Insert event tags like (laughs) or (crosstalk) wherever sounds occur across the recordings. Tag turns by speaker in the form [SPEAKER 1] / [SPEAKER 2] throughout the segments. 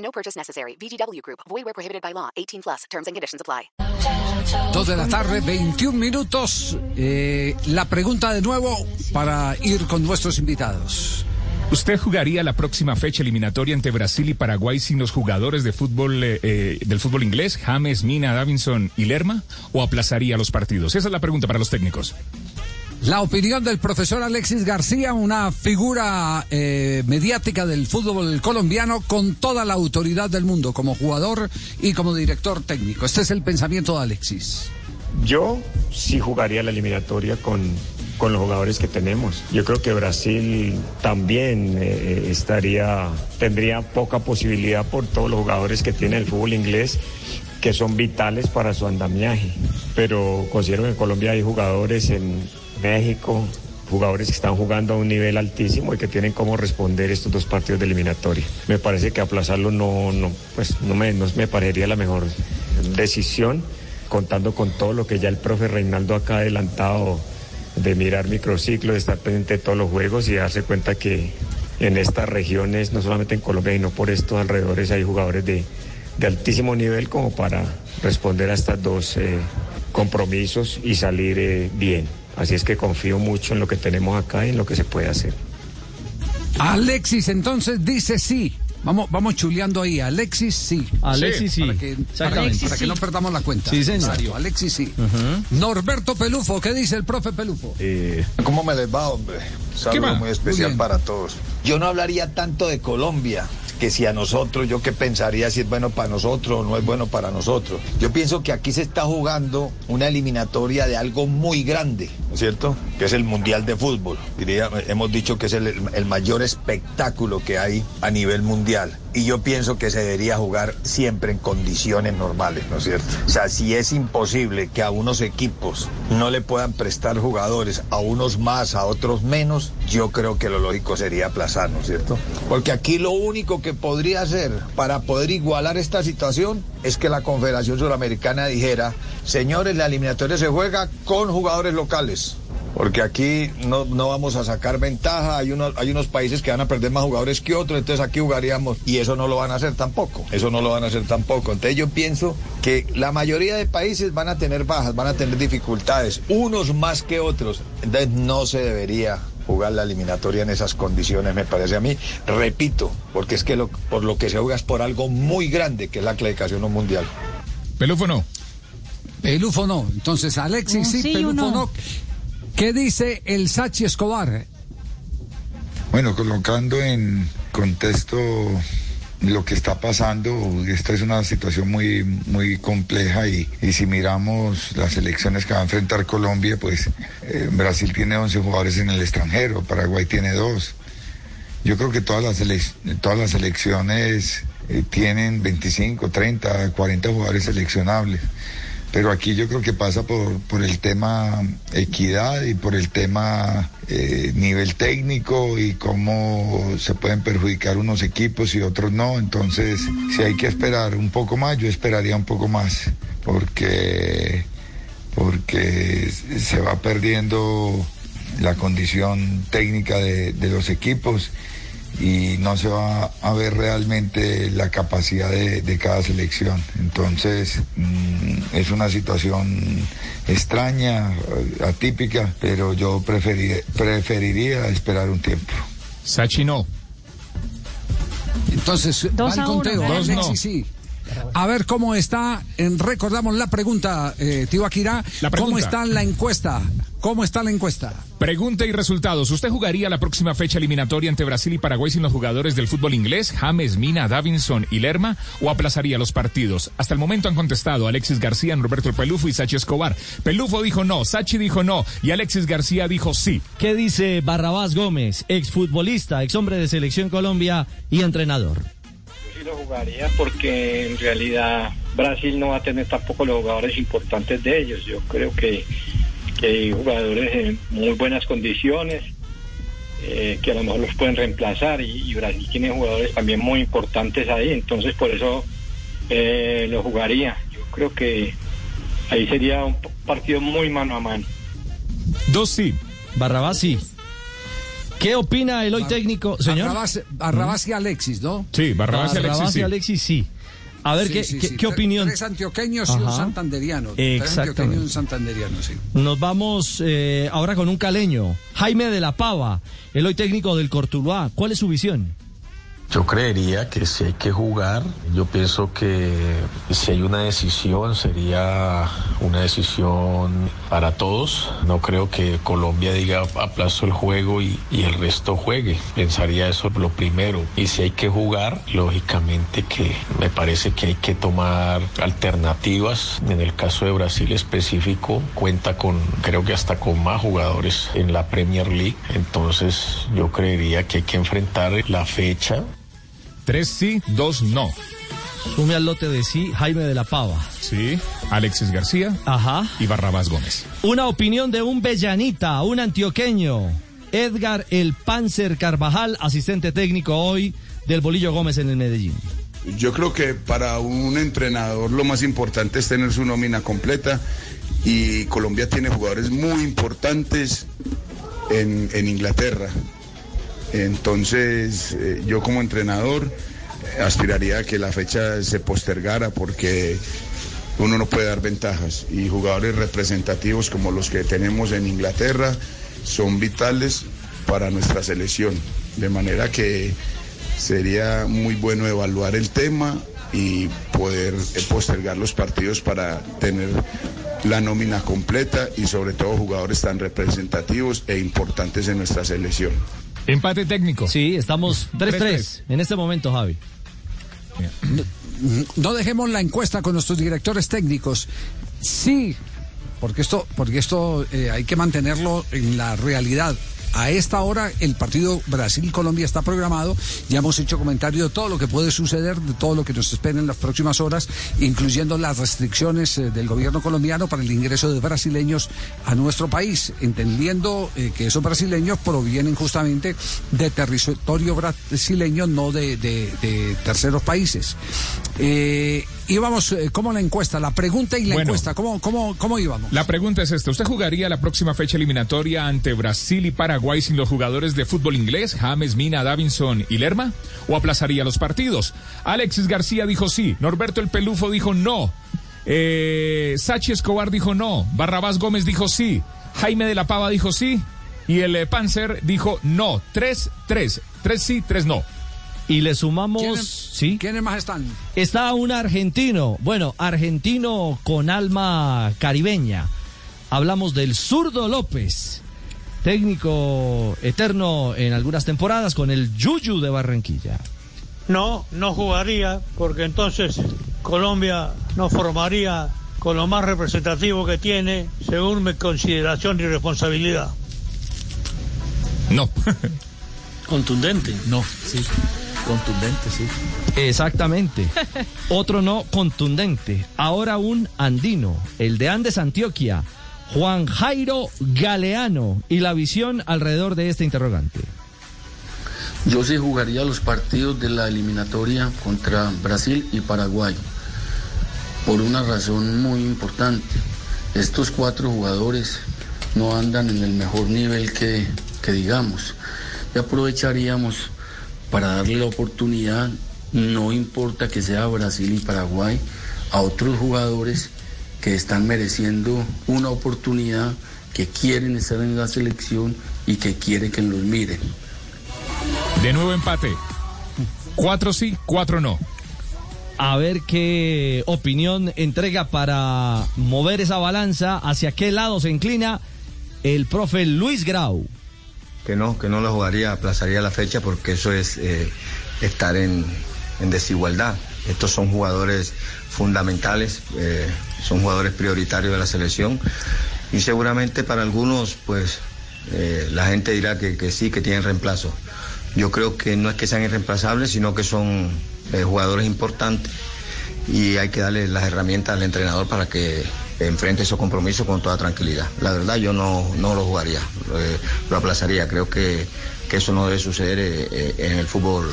[SPEAKER 1] No purchase necessary. VGW Group. Void where prohibited by law. 18 plus. Terms and conditions apply.
[SPEAKER 2] Dos de la tarde, 21 minutos. Eh, la pregunta de nuevo para ir con nuestros invitados.
[SPEAKER 3] ¿Usted jugaría la próxima fecha eliminatoria entre Brasil y Paraguay sin los jugadores de fútbol eh, eh, del fútbol inglés, James, Mina, Davinson y Lerma? ¿O aplazaría los partidos? Esa es la pregunta para los técnicos.
[SPEAKER 2] La opinión del profesor Alexis García, una figura eh, mediática del fútbol colombiano con toda la autoridad del mundo como jugador y como director técnico. Este es el pensamiento de Alexis.
[SPEAKER 4] Yo sí jugaría la eliminatoria con, con los jugadores que tenemos. Yo creo que Brasil también eh, estaría, tendría poca posibilidad por todos los jugadores que tiene el fútbol inglés que son vitales para su andamiaje. Pero considero que en Colombia hay jugadores en México, jugadores que están jugando a un nivel altísimo y que tienen cómo responder estos dos partidos de eliminatoria. Me parece que aplazarlo no, pues no me, me parecería la mejor decisión, contando con todo lo que ya el profe Reinaldo acá ha adelantado de mirar microciclo, de estar pendiente de todos los juegos y darse cuenta que en estas regiones, no solamente en Colombia, sino por estos alrededores hay jugadores de, de altísimo nivel como para responder a estos dos eh, compromisos y salir eh, bien. Así es que confío mucho en lo que tenemos acá y en lo que se puede hacer.
[SPEAKER 2] Alexis entonces dice sí. Vamos, vamos chuleando ahí. Alexis sí.
[SPEAKER 5] Alexis sí.
[SPEAKER 2] Para que, para,
[SPEAKER 5] Exactamente.
[SPEAKER 2] para que no perdamos la cuenta.
[SPEAKER 5] Sí, señor.
[SPEAKER 2] Alexis sí. Norberto Pelufo, ¿qué dice el profe Pelufo?
[SPEAKER 6] ¿Cómo me les va, hombre? Saludo muy especial
[SPEAKER 2] Muy
[SPEAKER 6] para todos. Yo no hablaría tanto de Colombia, que si a nosotros, yo qué pensaría si es bueno para nosotros o no es bueno para nosotros. Yo pienso que aquí se está jugando una eliminatoria de algo muy grande, ¿no es cierto? Que es el Mundial de Fútbol. Diría, hemos dicho que es el, el mayor espectáculo que hay a nivel mundial. Y yo pienso que se debería jugar siempre en condiciones normales, ¿no es cierto? O sea, si es imposible que a unos equipos no le puedan prestar jugadores, a unos más, a otros menos, yo creo que lo lógico sería aplazar, ¿no es cierto? Porque aquí lo único que podría hacer para poder igualar esta situación es que la Confederación Suramericana dijera, señores, la eliminatoria se juega con jugadores locales. Porque aquí no, no vamos a sacar ventaja, hay unos, hay unos países que van a perder más jugadores que otros, entonces aquí jugaríamos y eso no lo van a hacer tampoco, eso no lo van a hacer tampoco. Entonces yo pienso que la mayoría de países van a tener bajas, van a tener dificultades, unos más que otros, entonces no se debería jugar la eliminatoria en esas condiciones, me parece a mí. Repito, porque es que lo- por lo que se juega es por algo muy grande, que es la clasificación a un mundial.
[SPEAKER 3] Pelufo no.
[SPEAKER 2] Pelufo no. Entonces Alexis sí,
[SPEAKER 7] sí y
[SPEAKER 2] Pelufo
[SPEAKER 7] un no.
[SPEAKER 2] ¿Qué dice el Sachi Escobar?
[SPEAKER 8] Bueno, colocando en contexto lo que está pasando, esta es una situación muy, muy compleja y, y si miramos las elecciones que va a enfrentar Colombia, pues eh, Brasil tiene 11 jugadores en el extranjero, Paraguay tiene dos. Yo creo que todas las, todas las elecciones eh, tienen 25, 30, 40 jugadores seleccionables. Pero aquí yo creo que pasa por, por el tema equidad y por el tema eh, nivel técnico y cómo se pueden perjudicar unos equipos y otros no. Entonces, si hay que esperar un poco más, yo esperaría un poco más, porque, porque se va perdiendo la condición técnica de, de los equipos y no se va a ver realmente la capacidad de, de cada selección. Entonces mm, es una situación extraña, eh, atípica, pero yo preferi- preferiría esperar un tiempo.
[SPEAKER 3] Sachi no.
[SPEAKER 2] Entonces,
[SPEAKER 7] Dos
[SPEAKER 2] sí. A ver cómo está, en- recordamos la pregunta, eh, tío Akira,
[SPEAKER 3] La
[SPEAKER 2] ¿cómo
[SPEAKER 3] pregunta.
[SPEAKER 2] está la encuesta? ¿Cómo está la encuesta?
[SPEAKER 3] Pregunta y resultados. ¿Usted jugaría la próxima fecha eliminatoria entre Brasil y Paraguay sin los jugadores del fútbol inglés, James, Mina, Davinson y Lerma? ¿O aplazaría los partidos? Hasta el momento han contestado Alexis García, Roberto Pelufo y Sachi Escobar. Pelufo dijo no, Sachi dijo no y Alexis García dijo sí.
[SPEAKER 5] ¿Qué dice Barrabás Gómez, exfutbolista, ex hombre de Selección Colombia y entrenador? Lo jugaría porque en realidad Brasil no va a tener tampoco los jugadores importantes de ellos. Yo creo que, que hay jugadores en muy buenas condiciones eh, que a lo mejor los pueden reemplazar y, y Brasil tiene jugadores también muy importantes ahí. Entonces por eso eh, lo jugaría. Yo creo que ahí sería un partido muy mano a mano.
[SPEAKER 3] Dos sí.
[SPEAKER 7] Barrabás sí. ¿Qué opina el hoy técnico, señor?
[SPEAKER 2] Barrabás, Barrabás y Alexis, ¿no?
[SPEAKER 3] Sí, Barrabás y Alexis.
[SPEAKER 7] Barrabás y. Alexis sí. A ver,
[SPEAKER 2] Sí,
[SPEAKER 7] ¿qué,
[SPEAKER 2] sí,
[SPEAKER 7] qué-
[SPEAKER 2] sí.
[SPEAKER 7] qué opinión?
[SPEAKER 2] Tres antioqueños y un
[SPEAKER 7] Ajá.
[SPEAKER 2] santanderiano. Tres
[SPEAKER 7] Exactamente.
[SPEAKER 2] antioqueños y un santanderiano, sí.
[SPEAKER 7] Nos vamos eh, ahora con un caleño, Jaime de la Pava, el hoy técnico del Cortuluá. ¿Cuál es su visión?
[SPEAKER 9] Yo creería que si hay que jugar, yo pienso que si hay una decisión sería una decisión para todos. No creo que Colombia diga aplazo el juego y, y el resto juegue. Pensaría eso lo primero. Y si hay que jugar, lógicamente que me parece que hay que tomar alternativas. En el caso de Brasil específico, cuenta con, creo que hasta con más jugadores en la Premier League. Entonces yo creería que hay que enfrentar la fecha
[SPEAKER 3] Tres sí, dos no.
[SPEAKER 7] Sume al lote de sí, Jaime de la Pava.
[SPEAKER 3] Sí. Alexis García
[SPEAKER 7] Ajá.
[SPEAKER 3] y Barrabás Gómez.
[SPEAKER 7] Una opinión de un bellanita, un antioqueño, Edgar El Panzer Carvajal, asistente técnico hoy del Bolillo Gómez en el Medellín.
[SPEAKER 10] Yo creo que para un entrenador lo más importante es tener su nómina completa y Colombia tiene jugadores muy importantes en, en Inglaterra. Entonces eh, yo como entrenador eh, aspiraría a que la fecha se postergara porque uno no puede dar ventajas y jugadores representativos como los que tenemos en Inglaterra son vitales para nuestra selección. De manera que sería muy bueno evaluar el tema y poder eh, postergar los partidos para tener la nómina completa y sobre todo jugadores tan representativos e importantes en nuestra selección.
[SPEAKER 3] Empate técnico.
[SPEAKER 7] Sí, estamos 3-3 en este momento, Javi.
[SPEAKER 2] No dejemos la encuesta con nuestros directores técnicos. Sí, porque esto, porque esto eh, hay que mantenerlo en la realidad. A esta hora el partido Brasil-Colombia está programado. Ya hemos hecho comentario de todo lo que puede suceder, de todo lo que nos espera en las próximas horas, incluyendo las restricciones eh, del gobierno colombiano para el ingreso de brasileños a nuestro país, entendiendo eh, que esos brasileños provienen justamente de territorio brasileño, no de, de- terceros países. Eh, íbamos, eh, ¿cómo la encuesta? La pregunta y la
[SPEAKER 3] Bueno.
[SPEAKER 2] encuesta, ¿cómo, cómo, ¿cómo íbamos?
[SPEAKER 3] La pregunta es esta. ¿Usted jugaría la próxima fecha eliminatoria ante Brasil y Paraguay sin los jugadores de fútbol inglés, James, Mina, Davinson y Lerma? ¿O aplazaría los partidos? Alexis García dijo sí. Norberto El Pelufo dijo no. Eh, Sachi Escobar dijo no. Barrabás Gómez dijo sí. Jaime de la Pava dijo sí. Y el eh, Panzer dijo no. Tres, tres. Tres sí, tres no.
[SPEAKER 7] Y le sumamos,
[SPEAKER 2] ¿Quiénes,
[SPEAKER 7] sí,
[SPEAKER 2] ¿Quiénes más están?
[SPEAKER 7] está un argentino, bueno, argentino con alma caribeña. Hablamos del zurdo López, técnico eterno en algunas temporadas con el Yuyu de Barranquilla.
[SPEAKER 11] No, no jugaría porque entonces Colombia no formaría con lo más representativo que tiene según mi consideración y responsabilidad.
[SPEAKER 3] No. (laughs)
[SPEAKER 12] Contundente.
[SPEAKER 7] No, sí. Contundente, sí. Exactamente. (laughs) Otro no contundente. Ahora un andino, el de Andes Antioquia, Juan Jairo Galeano. Y la visión alrededor de este interrogante.
[SPEAKER 12] Yo sí jugaría los partidos de la eliminatoria contra Brasil y Paraguay. Por una razón muy importante. Estos cuatro jugadores no andan en el mejor nivel que, que digamos. Y aprovecharíamos para darle la oportunidad, no importa que sea Brasil y Paraguay, a otros jugadores que están mereciendo una oportunidad, que quieren estar en la selección y que quieren que los miren.
[SPEAKER 3] De nuevo empate. Cuatro sí, cuatro no.
[SPEAKER 7] A ver qué opinión entrega para mover esa balanza, hacia qué lado se inclina el profe Luis Grau.
[SPEAKER 13] Que no, que no lo jugaría, aplazaría la fecha porque eso es eh, estar en, en desigualdad. Estos son jugadores fundamentales, eh, son jugadores prioritarios de la selección y seguramente para algunos pues eh, la gente dirá que, que sí, que tienen reemplazo. Yo creo que no es que sean irreemplazables, sino que son jugadores importantes y hay que darle las herramientas al entrenador para que enfrente esos compromisos con toda tranquilidad. La verdad yo no, no lo jugaría, eh, lo aplazaría. Creo que, que eso no debe suceder eh, eh, en el fútbol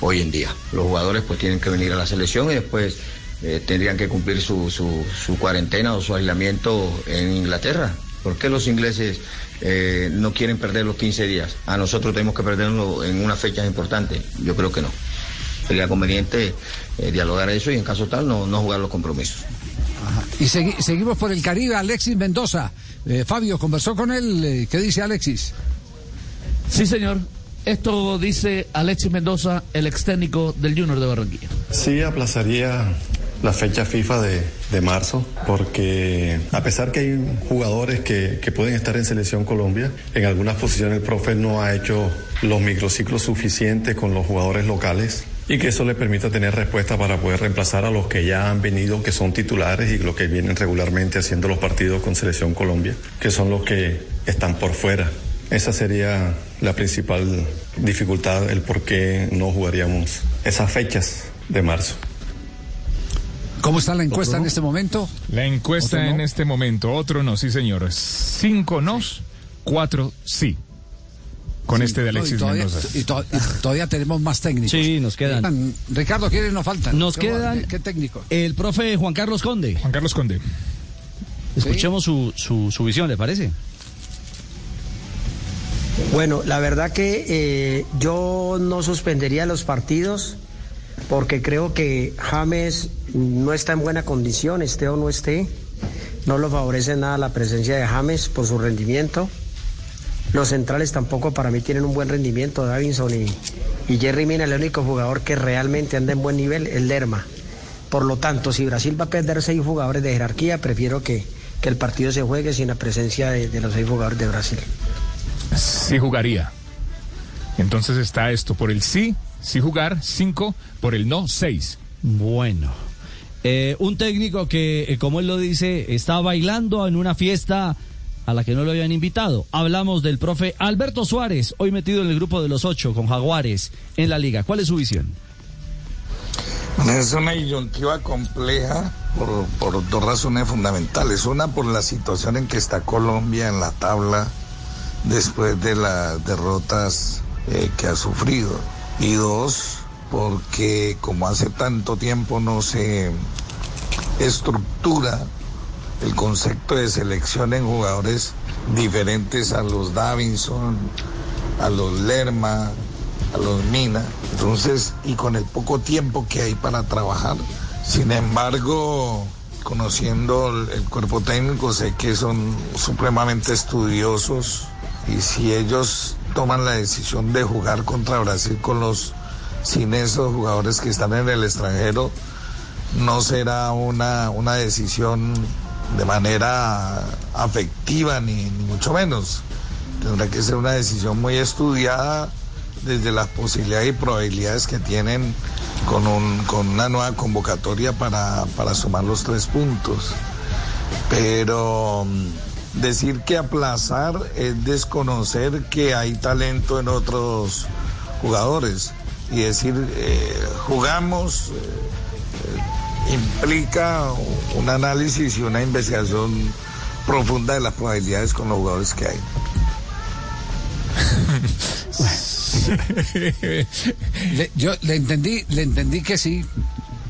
[SPEAKER 13] hoy en día. Los jugadores pues tienen que venir a la selección y después tendrían que cumplir su, su, cuarentena o su aislamiento en Inglaterra. ¿Por qué los ingleses no quieren perder los 15 días? A nosotros tenemos que perderlo en una fecha importante. Yo creo que no. Sería conveniente dialogar eso y en caso tal no, no jugar los compromisos.
[SPEAKER 2] Y segui- seguimos por el Caribe, Alexis Mendoza. Eh, Fabio, ¿conversó con él? Eh, ¿Qué dice Alexis?
[SPEAKER 14] Sí, señor. Esto dice Alexis Mendoza, el ex técnico del Junior de Barranquilla.
[SPEAKER 15] Sí, aplazaría la fecha FIFA de, de marzo, porque a pesar que hay jugadores que, que pueden estar en Selección Colombia, en algunas posiciones el profe no ha hecho los microciclos suficientes con los jugadores locales y que eso le permita tener respuesta para poder reemplazar a los que ya han venido, que son titulares y los que vienen regularmente haciendo los partidos con Selección Colombia, que son los que están por fuera. Esa sería la principal dificultad, el por qué no jugaríamos esas fechas de marzo.
[SPEAKER 2] ¿Cómo está la encuesta en este momento?
[SPEAKER 3] La encuesta en este momento, otro no, sí señor. Cinco nos, cuatro sí. Con
[SPEAKER 2] Sí,
[SPEAKER 3] este de
[SPEAKER 2] no, y
[SPEAKER 3] Alexis
[SPEAKER 2] todavía,
[SPEAKER 3] Mendoza.
[SPEAKER 2] Y, to- y todavía tenemos más técnicos.
[SPEAKER 7] Sí, nos quedan.
[SPEAKER 2] Ricardo, ¿quiénes nos faltan?
[SPEAKER 7] Nos
[SPEAKER 2] ¿Qué-
[SPEAKER 7] quedan-
[SPEAKER 2] ¿Qué técnico?
[SPEAKER 7] El profe Juan Carlos Conde.
[SPEAKER 3] Juan Carlos Conde.
[SPEAKER 7] Escuchemos su, su, su visión, ¿le parece?
[SPEAKER 16] Bueno, la verdad que eh, yo no suspendería los partidos porque creo que James no está en buena condición, esté o no esté. No lo favorece nada la presencia de James por su rendimiento. Los centrales tampoco para mí tienen un buen rendimiento, Davinson y, y Jerry Mina, el único jugador que realmente anda en buen nivel es Lerma. Por lo tanto, si Brasil va a perder seis jugadores de jerarquía, prefiero que, que el partido se juegue sin la presencia de- de los seis jugadores de Brasil.
[SPEAKER 3] Sí jugaría. Entonces está esto por el sí, sí jugar, cinco, por el no, seis.
[SPEAKER 7] Bueno. Eh, un técnico que, eh, como él lo dice, está bailando en una fiesta a la que no lo habían invitado. Hablamos del profe Alberto Suárez, hoy metido en el grupo de los ocho con Jaguares en la liga. ¿Cuál es su visión?
[SPEAKER 17] Es una disyuntiva compleja por, dos razones fundamentales. Una, por la situación en que está Colombia en la tabla después de las derrotas eh, que ha sufrido. Y dos, porque como hace tanto tiempo no se estructura el concepto de selección en jugadores diferentes a los Davinson, a los Lerma, a los Mina. Entonces, y con el poco tiempo que hay para trabajar. Sin embargo, conociendo el, cuerpo técnico, sé que son supremamente estudiosos y si ellos toman la decisión de jugar contra Brasil con los sin esos jugadores que están en el extranjero, no será una, una decisión de manera afectiva ni, ni mucho menos. Tendrá que ser una decisión muy estudiada desde las posibilidades y probabilidades que tienen con, un, con una nueva convocatoria para, para sumar los tres puntos. Pero mm, decir que aplazar es desconocer que hay talento en otros jugadores y decir eh, jugamos eh, implica un análisis y una investigación profunda de las probabilidades con los jugadores que hay. (laughs)
[SPEAKER 2] Le- yo le entendí, le entendí que sí.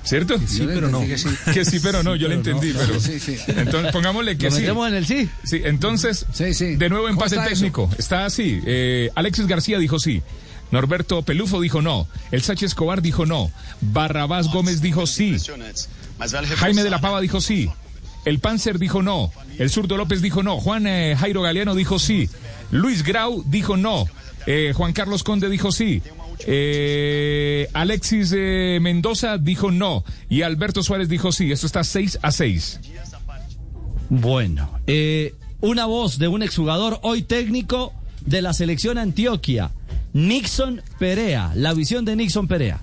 [SPEAKER 3] ¿Cierto?
[SPEAKER 2] Sí, pero no. (laughs)
[SPEAKER 3] Que sí, pero no, yo le entendí, pero.
[SPEAKER 2] Sí, sí.
[SPEAKER 3] Entonces, pongámosle que
[SPEAKER 7] ¿Lo
[SPEAKER 3] sí.
[SPEAKER 7] en el sí?
[SPEAKER 3] Sí, entonces, de nuevo
[SPEAKER 2] ¿Cómo
[SPEAKER 3] empate
[SPEAKER 2] está
[SPEAKER 3] técnico. Está así. Eh, Alexis García dijo sí. Norberto Pelufo dijo no. El Sánchez Escobar dijo no. Barrabás Gómez dijo sí. Jaime de la Pava dijo sí. El Panzer dijo no. El Zurdo López dijo no. Juan eh, Jairo Galeano dijo sí. Luis Grau dijo no. Eh, Juan Carlos Conde dijo sí. Eh, Alexis Mendoza dijo no. Y Alberto Suárez dijo sí. Esto está 6 a 6.
[SPEAKER 7] Bueno, una voz de un exjugador hoy técnico de la selección Antioquia, Nixon Perea. La visión de Nixon Perea.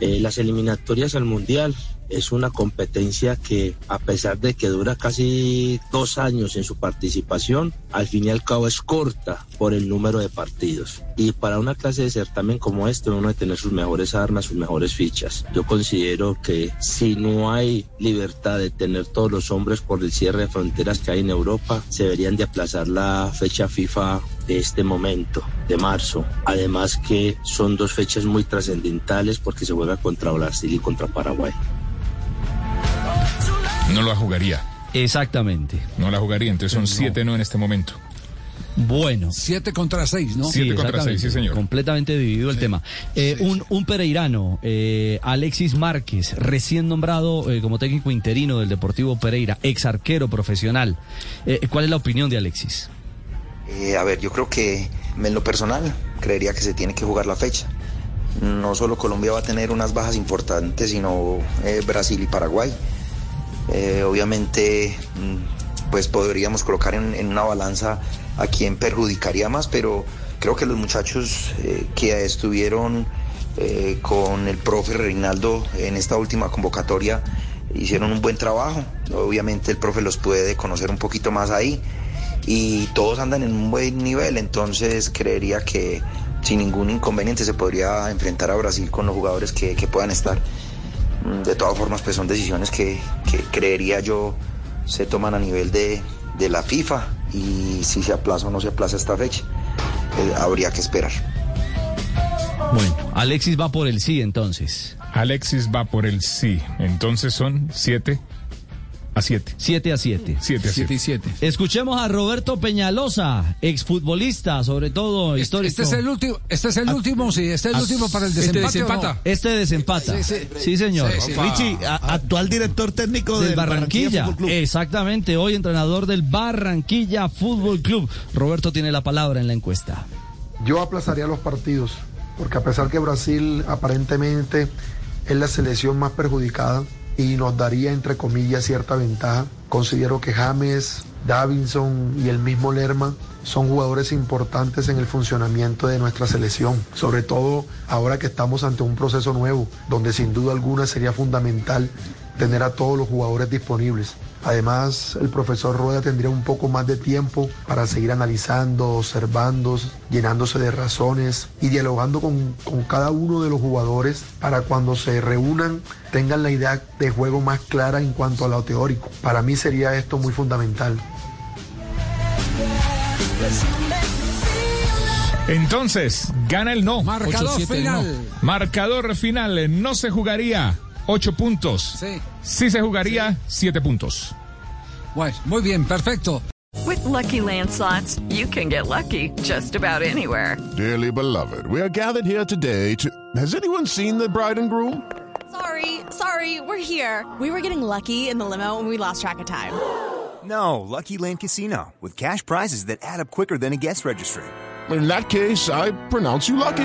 [SPEAKER 18] Eh, las eliminatorias al Mundial es una competencia que a pesar de que dura casi dos años en su participación, al fin y al cabo es corta por el número de partidos. Y para una clase de certamen como este uno debe tener sus mejores armas, sus mejores fichas. Yo considero que si no hay libertad de tener todos los hombres por el cierre de fronteras que hay en Europa, se deberían de aplazar la fecha FIFA de este momento, de marzo. Además que son dos fechas muy trascendentales porque se juega contra Brasil y contra Paraguay.
[SPEAKER 3] No la jugaría.
[SPEAKER 7] Exactamente.
[SPEAKER 3] No la jugaría, entonces son siete no en este momento.
[SPEAKER 7] Bueno.
[SPEAKER 2] Siete contra seis, ¿no?
[SPEAKER 3] Siete contra seis, sí, señor.
[SPEAKER 7] Completamente dividido el tema. Eh, un, un pereirano, eh, Alexis Márquez, recién nombrado eh, como técnico interino del Deportivo Pereira, ex arquero profesional. Eh, ¿Cuál es la opinión de Alexis?
[SPEAKER 19] Eh, a ver, yo creo que en lo personal creería que se tiene que jugar la fecha. No solo Colombia va a tener unas bajas importantes, sino eh, Brasil y Paraguay. Eh, obviamente, mm, pues podríamos colocar en, en una balanza a quien perjudicaría más, pero creo que los muchachos que estuvieron con el profe Reinaldo en esta última convocatoria hicieron un buen trabajo. Obviamente el profe los puede conocer un poquito más ahí y todos andan en un buen nivel, entonces creería que sin ningún inconveniente se podría enfrentar a Brasil con los jugadores que, que puedan estar. Mm, De todas formas, pues son decisiones que, que creería yo se toman a nivel de, de la FIFA y si se aplaza o no se aplaza esta fecha, eh, habría que esperar.
[SPEAKER 7] Bueno, Alexis va por el sí entonces.
[SPEAKER 3] Alexis va por el sí. Entonces son siete a siete.
[SPEAKER 7] 7 a 7.
[SPEAKER 3] 7 a 7.
[SPEAKER 2] y 7.
[SPEAKER 7] Escuchemos a Roberto Peñalosa, exfutbolista, sobre todo histórico.
[SPEAKER 2] Este es el último, este es el último, sí, este es el último para el
[SPEAKER 7] Este
[SPEAKER 2] desempate. ¿o no?
[SPEAKER 7] desempata. Este desempata.
[SPEAKER 2] Sí,
[SPEAKER 7] Sí,
[SPEAKER 2] sí.
[SPEAKER 7] señor.
[SPEAKER 2] Sí, sí.
[SPEAKER 20] Richie, a- actual director técnico
[SPEAKER 7] del
[SPEAKER 20] del
[SPEAKER 7] Barranquilla.
[SPEAKER 20] Club.
[SPEAKER 7] Exactamente, hoy entrenador del Barranquilla Fútbol Club. Roberto tiene la palabra en la encuesta.
[SPEAKER 21] Yo aplazaría los partidos, porque a pesar que Brasil aparentemente es la selección más perjudicada y nos daría, entre comillas, cierta ventaja, considero que James, Davinson y el mismo Lerma son jugadores importantes en el funcionamiento de nuestra selección, sobre todo ahora que estamos ante un proceso nuevo, donde sin duda alguna sería fundamental tener a todos los jugadores disponibles. Además, el profesor Rueda tendría un poco más de tiempo para seguir analizando, observando, llenándose de razones y dialogando con, con cada uno de los jugadores para cuando se reúnan tengan la idea de juego más clara en cuanto a lo teórico. Para mí sería esto muy fundamental.
[SPEAKER 3] Entonces, gana el no.
[SPEAKER 2] Marcador
[SPEAKER 3] 8-7
[SPEAKER 2] final.
[SPEAKER 3] no. Marcador final. No se jugaría. Ocho puntos.
[SPEAKER 2] Sí.
[SPEAKER 3] Sí se jugaría. Siete puntos.
[SPEAKER 2] Bueno, muy bien, perfecto.
[SPEAKER 22] With Lucky Land slots, you can get lucky just about anywhere.
[SPEAKER 23] Dearly beloved, we are gathered here today to. Has anyone seen the bride and groom?
[SPEAKER 24] Sorry, sorry, we're here. We were getting lucky in the limo and we lost track of time.
[SPEAKER 25] No, Lucky Land Casino, with cash prizes that add up quicker than a guest registry.
[SPEAKER 23] In that case, I pronounce you lucky.